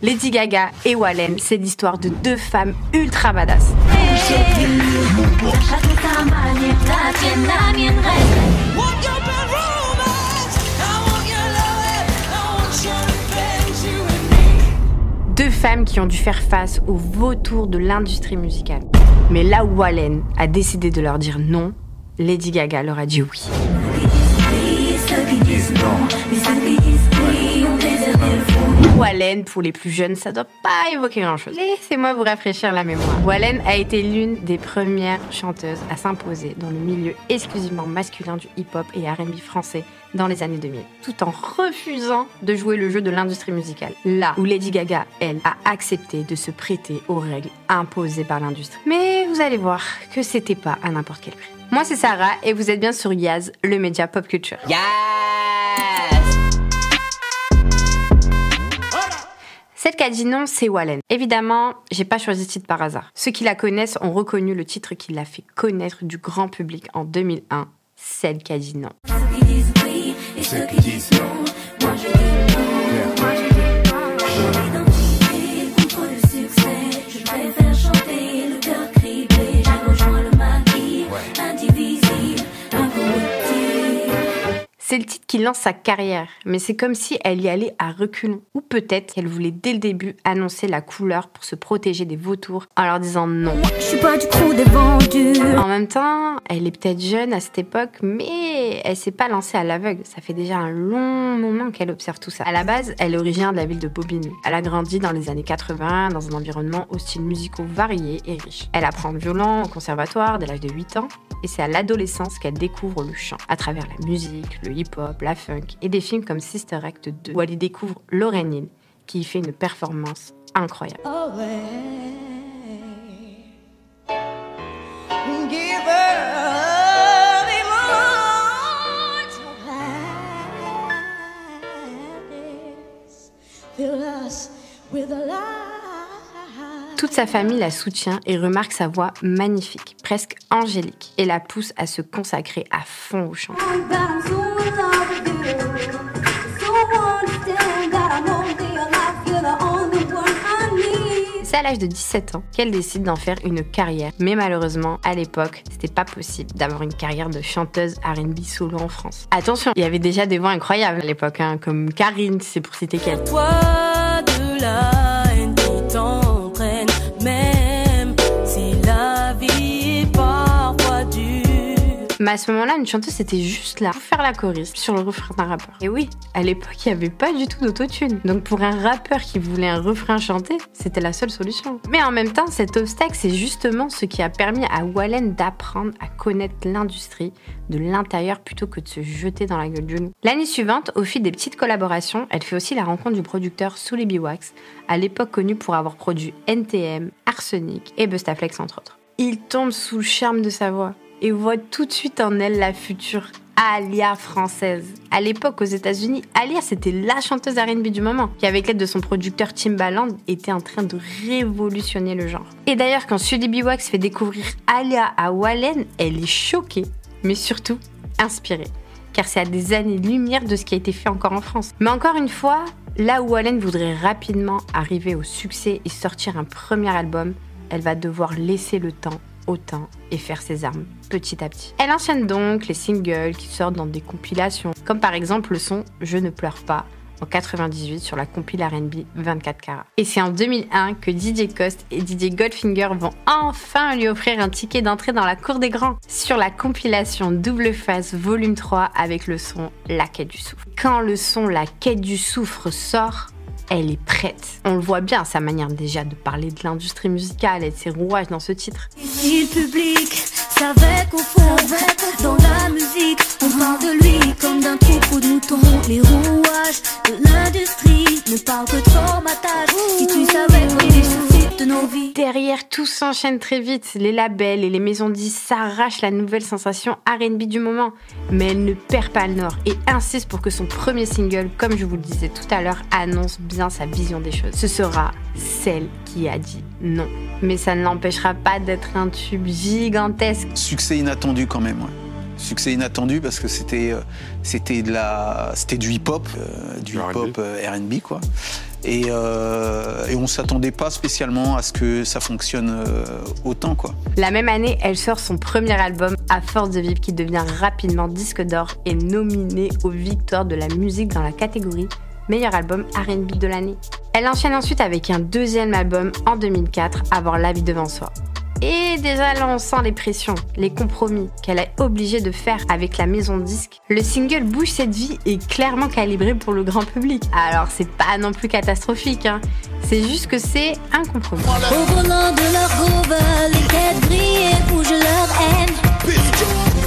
Lady Gaga et Wallen, c'est l'histoire de deux femmes ultra badass. Deux femmes qui ont dû faire face au vautour de l'industrie musicale. Mais là où Wallen a décidé de leur dire non, Lady Gaga leur a dit oui. Wallen, pour les plus jeunes, ça doit pas évoquer grand-chose. Laissez-moi vous rafraîchir la mémoire. Wallen a été l'une des premières chanteuses à s'imposer dans le milieu exclusivement masculin du hip-hop et R&B français dans les années 2000, tout en refusant de jouer le jeu de l'industrie musicale. Là où Lady Gaga, elle, a accepté de se prêter aux règles imposées par l'industrie. Mais vous allez voir que c'était pas à n'importe quel prix. Moi, c'est Sarah et vous êtes bien sur Yaz, le média pop culture. Yes! Qui dit non, c'est Wallen. Évidemment, j'ai pas choisi ce titre par hasard. Ceux qui la connaissent ont reconnu le titre qui l'a fait connaître du grand public en 2001, Celle qui dit non. C'est le titre qui lance sa carrière, mais c'est comme si elle y allait à reculons. Ou peut-être qu'elle voulait dès le début annoncer la couleur pour se protéger des vautours en leur disant non. Je suis pas du crew des vendus. En même temps, elle est peut-être jeune à cette époque, mais elle s'est pas lancée à l'aveugle. Ça fait déjà un long moment qu'elle observe tout ça. À la base, elle est originaire de la ville de Bobigny. Elle a grandi dans les années 80 dans un environnement aux styles musicaux variés et riches. Elle apprend le violon au conservatoire dès l'âge de 8 ans et c'est à l'adolescence qu'elle découvre le chant à travers la musique, le hip-hop, la funk et des films comme Sister Act 2 où elle y découvre Lauryn Hill qui y fait une performance incroyable. Toute sa famille la soutient et remarque sa voix magnifique, presque angélique, et la pousse à se consacrer à fond au chant. C'est à l'âge de 17 ans qu'elle décide d'en faire une carrière. Mais malheureusement, à l'époque, c'était pas possible d'avoir une carrière de chanteuse R&B solo en France. Attention, il y avait déjà des voix incroyables à l'époque, hein, comme Karine, c'est pour citer qu'elle. À ce moment-là, une chanteuse, c'était juste là pour faire la choriste sur le refrain d'un rappeur. Et oui, à l'époque, il n'y avait pas du tout d'autotune. Donc pour un rappeur qui voulait un refrain chanté, c'était la seule solution. Mais en même temps, cet obstacle, c'est justement ce qui a permis à Wallen d'apprendre à connaître l'industrie de l'intérieur plutôt que de se jeter dans la gueule du loup. L'année suivante, au fil des petites collaborations, elle fait aussi la rencontre du producteur Sully B. Wax, à l'époque connu pour avoir produit NTM, Arsenic et Bustaflex entre autres. Il tombe sous le charme de sa voix et voit tout de suite en elle la future Alia française. À l'époque, aux États-Unis, Alia, c'était la chanteuse R&B du moment, qui, avec l'aide de son producteur Timbaland, était en train de révolutionner le genre. Et d'ailleurs, quand Sully B. Fait découvrir Alia à Wallen, elle est choquée, mais surtout inspirée. Car c'est à des années-lumière de ce qui a été fait encore en France. Mais encore une fois, là où Wallen voudrait rapidement arriver au succès et sortir un premier album, elle va devoir laisser le temps au temps et faire ses armes petit à petit. Elle enchaîne donc les singles qui sortent dans des compilations, comme par exemple le son Je ne pleure pas en 98 sur la compile R&B 24 carats. Et c'est en 2001 que DJ Cost et DJ Goldfinger vont enfin lui offrir un ticket d'entrée dans la cour des grands sur la compilation Double Face volume 3 avec le son La quête du soufre. Quand le son La quête du soufre sort, elle est prête. On le voit bien, sa manière déjà de parler de l'industrie musicale et de ses rouages dans ce titre. Si le public savait qu'au fond, dans la musique, on parle de lui comme d'un troupeau de moutons. Les rouages de l'industrie ne parlent que de formatage. Si tu savais de nos vies. Derrière, tout s'enchaîne très vite. Les labels et les maisons de disques s'arrachent la nouvelle sensation R&B du moment. Mais elle ne perd pas le nord et insiste pour que son premier single, comme je vous le disais tout à l'heure, annonce bien sa vision des choses. Ce sera celle qui a dit non. Mais ça ne l'empêchera pas d'être un tube gigantesque. Succès inattendu quand même. ouais. Succès inattendu parce que c'était euh, c'était de la c'était du hip hop, du Du hip hop. R&B quoi. Et, euh, et on s'attendait pas spécialement à ce que ça fonctionne euh, autant quoi. La même année, elle sort son premier album À force de vivre qui devient rapidement disque d'or et nominé aux victoires de la musique dans la catégorie meilleur album R&B de l'année. Elle enchaîne ensuite avec un deuxième album en 2004, Avoir la vie devant soi. Et déjà là, on sent les pressions, les compromis qu'elle est obligée de faire avec la maison de disque. Le single Bouge cette vie est clairement calibré pour le grand public. Alors c'est pas non plus catastrophique, hein. c'est juste que c'est un compromis. Au volant de leur Rover, les quêtes brillent où je leur haine.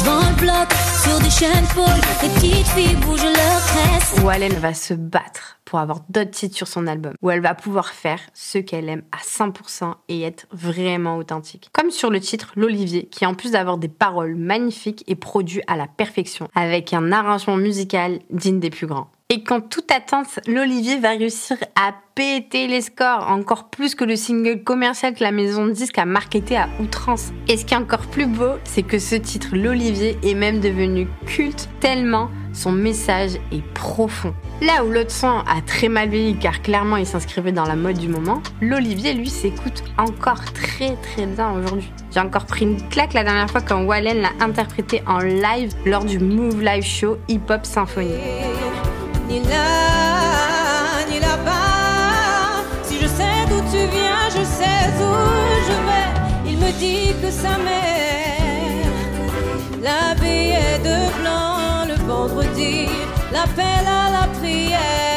Devant le bloc, sur des chaînes folles, les petites filles bougent leur tresse. Où Allen va se battre pour avoir d'autres titres sur son album, où elle va pouvoir faire ce qu'elle aime à 100% et être vraiment authentique. Comme sur le titre L'Olivier, qui en plus d'avoir des paroles magnifiques est produit à la perfection, avec un arrangement musical digne des plus grands. Et quand toute attente, l'Olivier va réussir à péter les scores, encore plus que le single commercial que la maison de disques a marketé à outrance. Et ce qui est encore plus beau, c'est que ce titre, l'Olivier, est même devenu culte tellement son message est profond. Là où l'autre son a très mal vieilli car clairement il s'inscrivait dans la mode du moment, l'Olivier lui s'écoute encore très très bien aujourd'hui. J'ai encore pris une claque la dernière fois quand Wallen l'a interprété en live lors du Move Live Show Hip Hop Symphony. ni là, ni là-bas. Si je sais d'où tu viens, je sais je vais. Il me dit que sa mère de blanc le vendredi, l'appel à la prière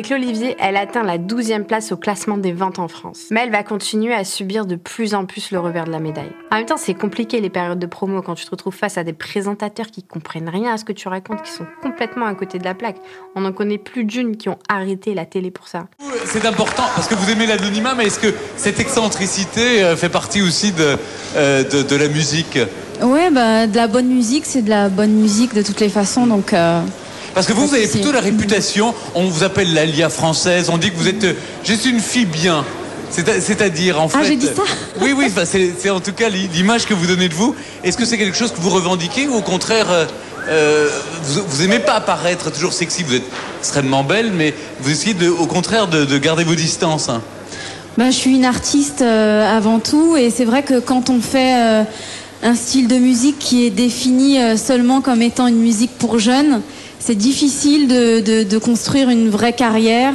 Avec l'Olivier, elle atteint la 12e place au classement des ventes en France. Mais elle va continuer à subir de plus en plus le revers de la médaille. En même temps, c'est compliqué les périodes de promo quand tu te retrouves face à des présentateurs qui comprennent rien à ce que tu racontes, qui sont complètement à côté de la plaque. On en connaît plus d'une qui ont arrêté la télé pour ça. C'est important parce que vous aimez l'anonymat, mais est-ce que cette excentricité euh, fait partie aussi de, euh, de, de la musique? Ouais, bah, de la bonne musique, c'est de la bonne musique de toutes les façons, donc. euh, Parce que vous, vous avez plutôt la réputation, on vous appelle l'Alia française, on dit que vous êtes. euh, suis une fille bien. C'est- C'est-à-dire, en fait. Ah, j'ai dit ça Oui, oui, c'est en tout cas l'i- l'image que vous donnez de vous. Est-ce que c'est quelque chose que vous revendiquez ou au contraire, euh, euh, vous, vous aimez pas apparaître toujours sexy Vous êtes extrêmement belle, mais vous essayez de, au contraire de, de garder vos distances. hein? bah, je suis une artiste euh, avant tout, et c'est vrai que quand on fait euh, un style de musique qui est défini seulement comme étant une musique pour jeunes, c'est difficile de, de- de construire une vraie carrière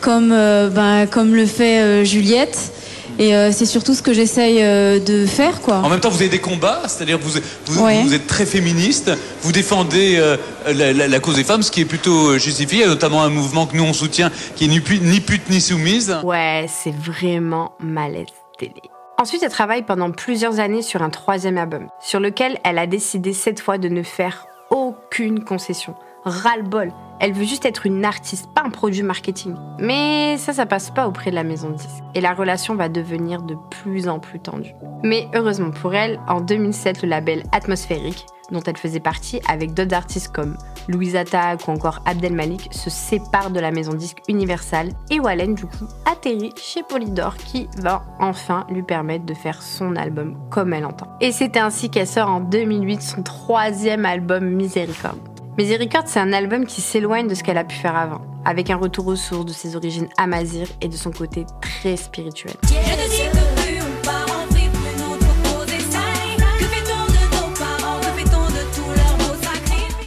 comme, euh, bah, comme le fait euh, Juliette. Et euh, c'est surtout ce que j'essaye euh, de faire, quoi. En même temps, vous avez des combats, c'est-à-dire que vous, vous, Ouais. vous êtes très féministe, vous défendez euh, la, la- la cause des femmes, ce qui est plutôt euh, justifié. Il y a notamment un mouvement que nous on soutient qui est ni, ni pute ni soumise. Ouais, c'est vraiment malaise télé. Ensuite, elle travaille pendant plusieurs années sur un troisième album, sur lequel elle a décidé cette fois de ne faire aucune concession. Ras-le-bol. Elle veut juste être une artiste, pas un produit marketing. Mais ça, ça passe pas auprès de la maison de disques. Et la relation va devenir de plus en plus tendue. Mais heureusement pour elle, en 2007, le label Atmosphérique, dont elle faisait partie avec d'autres artistes comme Louise Attaque ou encore Abdel Malik, se sépare de la maison disque Universal et Wallen, du coup, atterrit chez Polydor qui va enfin lui permettre de faire son album comme elle entend. Et c'est ainsi qu'elle sort en 2008 son troisième album Miséricorde. Miséricorde, c'est un album qui s'éloigne de ce qu'elle a pu faire avant, avec un retour aux sources de ses origines amazighes et de son côté très spirituel.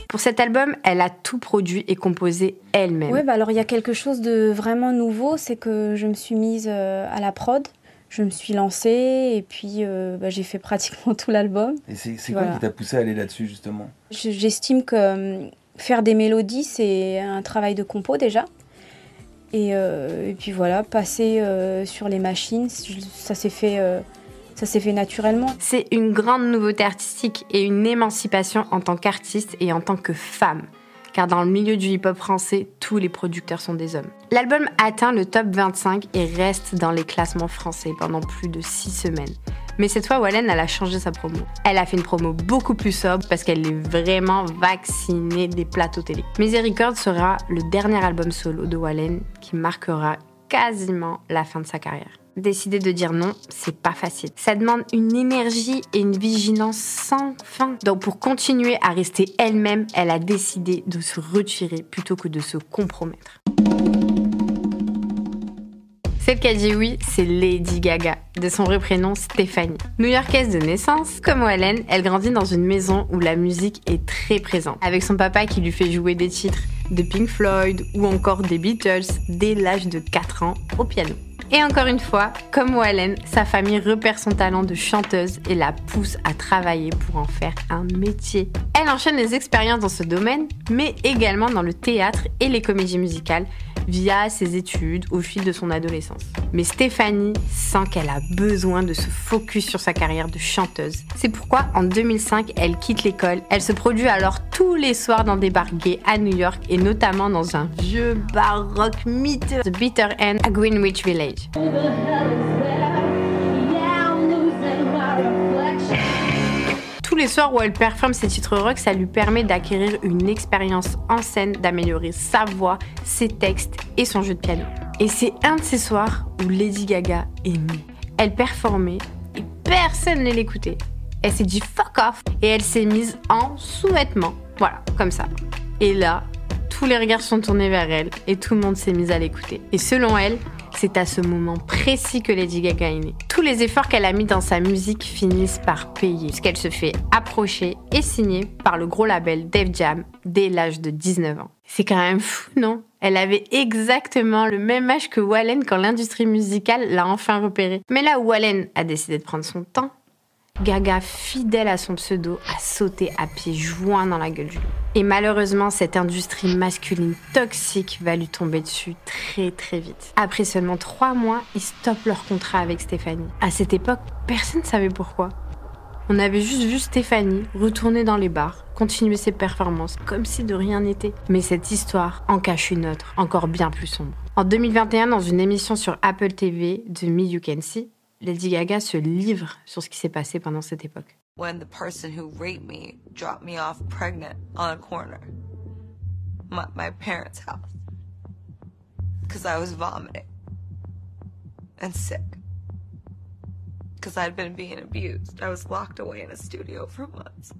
Pour cet album, elle a tout produit et composé elle-même. Oui, bah alors il y a quelque chose de vraiment nouveau, c'est que je me suis mise euh, à la prod, je me suis lancée et puis euh, bah, j'ai fait pratiquement tout l'album. Et c'est c'est Voilà. quoi qui t'a poussé à aller là-dessus, justement? Je- J'estime que euh, faire des mélodies, c'est un travail de compo déjà. Et, euh, et puis voilà, passer euh, sur les machines, ça s'est fait, euh, ça s'est fait naturellement. C'est une grande nouveauté artistique et une émancipation en tant qu'artiste et en tant que femme. Car dans le milieu du hip-hop français, tous les producteurs sont des hommes. L'album atteint le top 25 et reste dans les classements français pendant plus de 6 semaines. Mais cette fois, Wallen, a changé sa promo. Elle a fait une promo beaucoup plus sobre parce qu'elle est vraiment vaccinée des plateaux télé. Miséricorde sera le dernier album solo de Wallen qui marquera quasiment la fin de sa carrière. Décider de dire non, c'est pas facile. Ça demande une énergie et une vigilance sans fin. Donc pour continuer à rester elle-même, elle a décidé de se retirer plutôt que de se compromettre. Celle qui a dit oui, c'est Lady Gaga, de son vrai prénom Stéphanie. New-Yorkaise de naissance, comme Wallen, elle grandit dans une maison où la musique est très présente, avec son papa qui lui fait jouer des titres de Pink Floyd ou encore des Beatles dès l'âge de 4 ans au piano. Et encore une fois, comme Wallen, sa famille repère son talent de chanteuse et la pousse à travailler pour en faire un métier. Elle enchaîne les expériences dans ce domaine, mais également dans le théâtre et les comédies musicales, via ses études au fil de son adolescence. Mais Stéphanie sent qu'elle a besoin de se focus sur sa carrière de chanteuse. C'est pourquoi en 2005, elle quitte l'école. Elle se produit alors tous les soirs dans des bars gays à New York et notamment dans un vieux bar rock miteux, The Bitter End à Greenwich Village. Tous les soirs où elle performe ses titres rock, ça lui permet d'acquérir une expérience en scène, d'améliorer sa voix, ses textes et son jeu de piano. Et c'est un de ces soirs où Lady Gaga est née. Elle performait et personne ne l'écoutait. Elle s'est dit fuck off et elle s'est mise en sous-vêtements. Voilà, comme ça. Et là, tous les regards sont tournés vers elle et tout le monde s'est mis à l'écouter. Et selon elle, c'est à ce moment précis que Lady Gaga est née. Tous les efforts qu'elle a mis dans sa musique finissent par payer, puisqu'elle se fait approcher et signer par le gros label Def Jam dès l'âge de 19 ans. C'est quand même fou, non? Elle avait exactement le même âge que Wallen quand l'industrie musicale l'a enfin repérée. Mais là où Wallen a décidé de prendre son temps, Gaga, fidèle à son pseudo, a sauté à pieds joints dans la gueule du loup. Et malheureusement, cette industrie masculine toxique va lui tomber dessus très très vite. Après seulement trois mois, ils stoppent leur contrat avec Stéphanie. À cette époque, personne ne savait pourquoi. On avait juste vu Stéphanie retourner dans les bars, continuer ses performances, comme si de rien n'était. Mais cette histoire en cache une autre, encore bien plus sombre. En 2021, dans une émission sur Apple TV de Me You Can See, Lady Gaga se livre sur ce qui s'est passé pendant cette époque. when the person who raped me dropped me off pregnant on a corner, my, my parents' house, because I was vomiting and sick. Because I'd been being abused. I was locked away in a studio for months.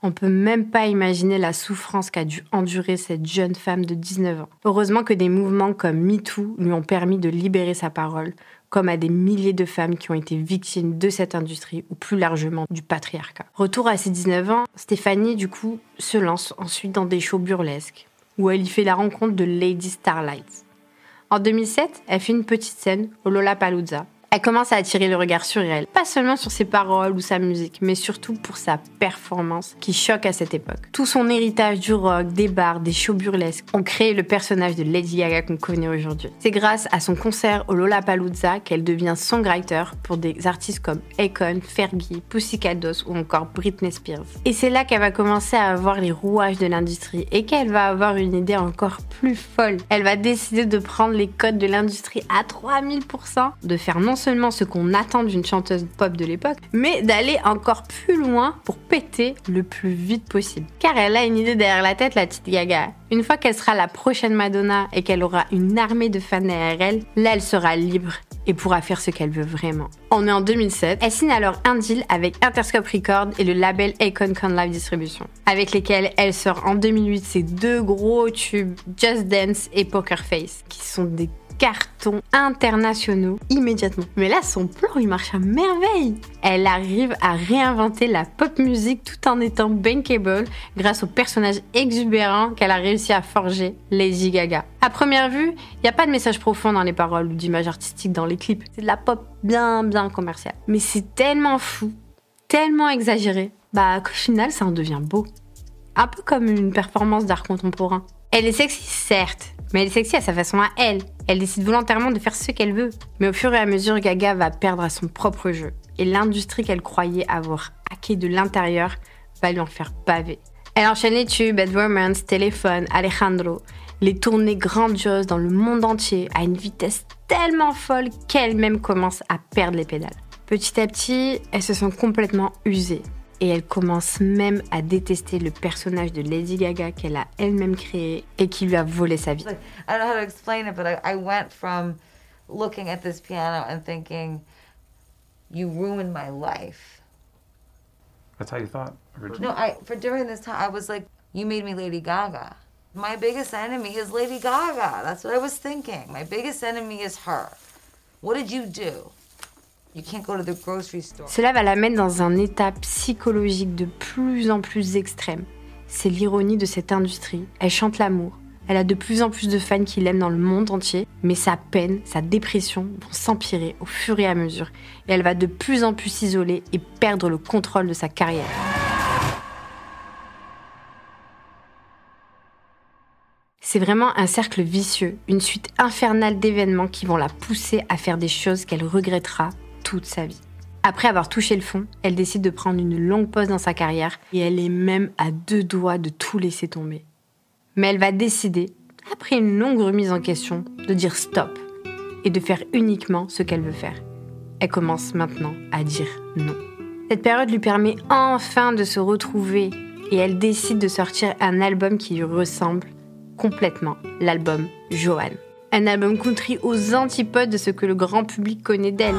On peut même pas imaginer la souffrance qu'a dû endurer cette jeune femme de 19 ans. Heureusement que des mouvements comme MeToo lui ont permis de libérer sa parole, comme à des milliers de femmes qui ont été victimes de cette industrie ou plus largement du patriarcat. Retour à ses 19 ans, Stéphanie, du coup, se lance ensuite dans des shows burlesques, où elle y fait la rencontre de Lady Starlight. En 2007, elle fait une petite scène au Lollapalooza, elle commence à attirer le regard sur elle, pas seulement sur ses paroles ou sa musique, mais surtout pour sa performance qui choque à cette époque. Tout son héritage du rock, des bars, des shows burlesques ont créé le personnage de Lady Gaga qu'on connaît aujourd'hui. C'est grâce à son concert au Lollapalooza qu'elle devient songwriter pour des artistes comme Akon, Fergie, Pussycat Dolls ou encore Britney Spears. Et c'est là qu'elle va commencer à avoir les rouages de l'industrie et qu'elle va avoir une idée encore plus folle. Elle va décider de prendre les codes de l'industrie à 3000%, de faire non seulement ce qu'on attend d'une chanteuse pop de l'époque, mais d'aller encore plus loin pour péter le plus vite possible. Car elle a une idée derrière la tête, la petite Gaga. Une fois qu'elle sera la prochaine Madonna et qu'elle aura une armée de fans derrière elle, là elle sera libre et pourra faire ce qu'elle veut vraiment. On est en 2007, elle signe alors un deal avec Interscope Records et le label Akon Con Live Distribution, avec lesquels elle sort en 2008 ses deux gros tubes Just Dance et Poker Face, qui sont des cartons internationaux immédiatement. Mais là, son plan, il marche à merveille. Elle arrive à réinventer la pop music tout en étant bankable grâce au personnage exubérant qu'elle a réussi à forger, Lady Gaga. À première vue, il n'y a pas de message profond dans les paroles ou d'image artistique dans les clips. C'est de la pop bien, bien commerciale. Mais c'est tellement fou, tellement exagéré, bah qu'au final, ça en devient beau. Un peu comme une performance d'art contemporain. Elle est sexy, certes, mais elle est sexy à sa façon à elle. Elle décide volontairement de faire ce qu'elle veut. Mais au fur et à mesure, Gaga va perdre à son propre jeu. Et l'industrie qu'elle croyait avoir hacké de l'intérieur va lui en faire baver. Elle enchaîne les tubes, Bad Romance, Téléphone, Alejandro, les tournées grandioses dans le monde entier à une vitesse tellement folle qu'elle-même commence à perdre les pédales. Petit à petit, elle se sent complètement usée. Et elle commence même à détester le personnage de Lady Gaga qu'elle a elle-même créé et qui lui a volé sa vie. I don't know how to explain it, but I, I went from looking at this piano and thinking, you ruined my life. That's how you thought originally? No, I for during this time I was like, you made me Lady Gaga. My biggest enemy is Lady Gaga. That's what I was thinking. My biggest enemy is her. What did you do? Cela va la mettre dans un état psychologique de plus en plus extrême. C'est l'ironie de cette industrie. Elle chante l'amour. Elle a de plus en plus de fans qui l'aiment dans le monde entier, mais sa peine, sa dépression vont s'empirer au fur et à mesure, et elle va de plus en plus s'isoler et perdre le contrôle de sa carrière. C'est vraiment un cercle vicieux, une suite infernale d'événements qui vont la pousser à faire des choses qu'elle regrettera toute sa vie. Après avoir touché le fond, elle décide de prendre une longue pause dans sa carrière et elle est même à deux doigts de tout laisser tomber. Mais elle va décider, après une longue remise en question, de dire stop et de faire uniquement ce qu'elle veut faire. Elle commence maintenant à dire non. Cette période lui permet enfin de se retrouver et elle décide de sortir un album qui lui ressemble complètement, l'album Joanne. Un album country aux antipodes de ce que le grand public connaît d'elle.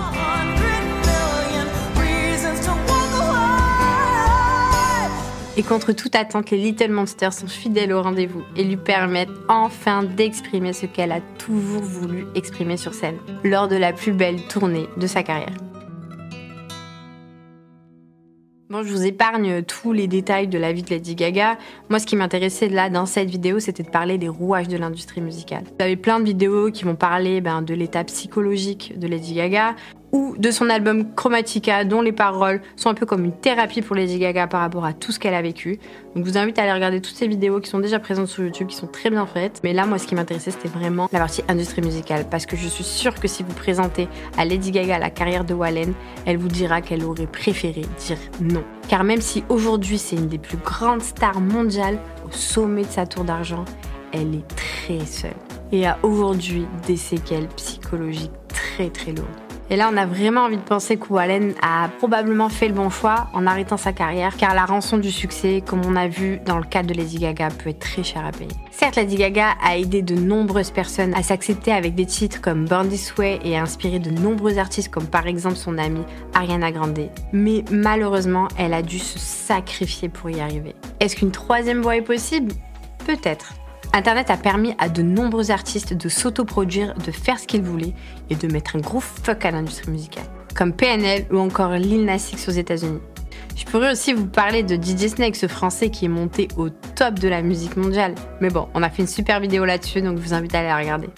Et contre toute attente, les Little Monsters sont fidèles au rendez-vous et lui permettent enfin d'exprimer ce qu'elle a toujours voulu exprimer sur scène, lors de la plus belle tournée de sa carrière. Bon, je vous épargne tous les détails de la vie de Lady Gaga. Moi, ce qui m'intéressait là dans cette vidéo, c'était de parler des rouages de l'industrie musicale. Vous avez plein de vidéos qui vont parler ben, de l'état psychologique de Lady Gaga ou de son album Chromatica, dont les paroles sont un peu comme une thérapie pour Lady Gaga par rapport à tout ce qu'elle a vécu. Donc, je vous invite à aller regarder toutes ces vidéos qui sont déjà présentes sur YouTube, qui sont très bien faites. Mais là, moi, ce qui m'intéressait, c'était vraiment la partie industrie musicale, parce que je suis sûre que si vous présentez à Lady Gaga la carrière de Wallen, elle vous dira qu'elle aurait préféré dire non. Car même si aujourd'hui c'est une des plus grandes stars mondiales, au sommet de sa tour d'argent, elle est très seule et a aujourd'hui des séquelles psychologiques très très lourdes. Et là, on a vraiment envie de penser que Wallen a probablement fait le bon choix en arrêtant sa carrière, car la rançon du succès, comme on a vu dans le cas de Lady Gaga, peut être très cher à payer. Certes, Lady Gaga a aidé de nombreuses personnes à s'accepter avec des titres comme Born This Way et a inspiré de nombreux artistes comme par exemple son amie Ariana Grande. Mais malheureusement, elle a dû se sacrifier pour y arriver. Est-ce qu'une troisième voie est possible? Peut-être. Internet a permis à de nombreux artistes de s'autoproduire, de faire ce qu'ils voulaient et de mettre un gros fuck à l'industrie musicale, comme PNL ou encore Lil Nas X aux États-Unis. Je pourrais aussi vous parler de DJ Snake, ce français qui est monté au top de la musique mondiale. Mais bon, on a fait une super vidéo là-dessus, donc je vous invite à aller la regarder.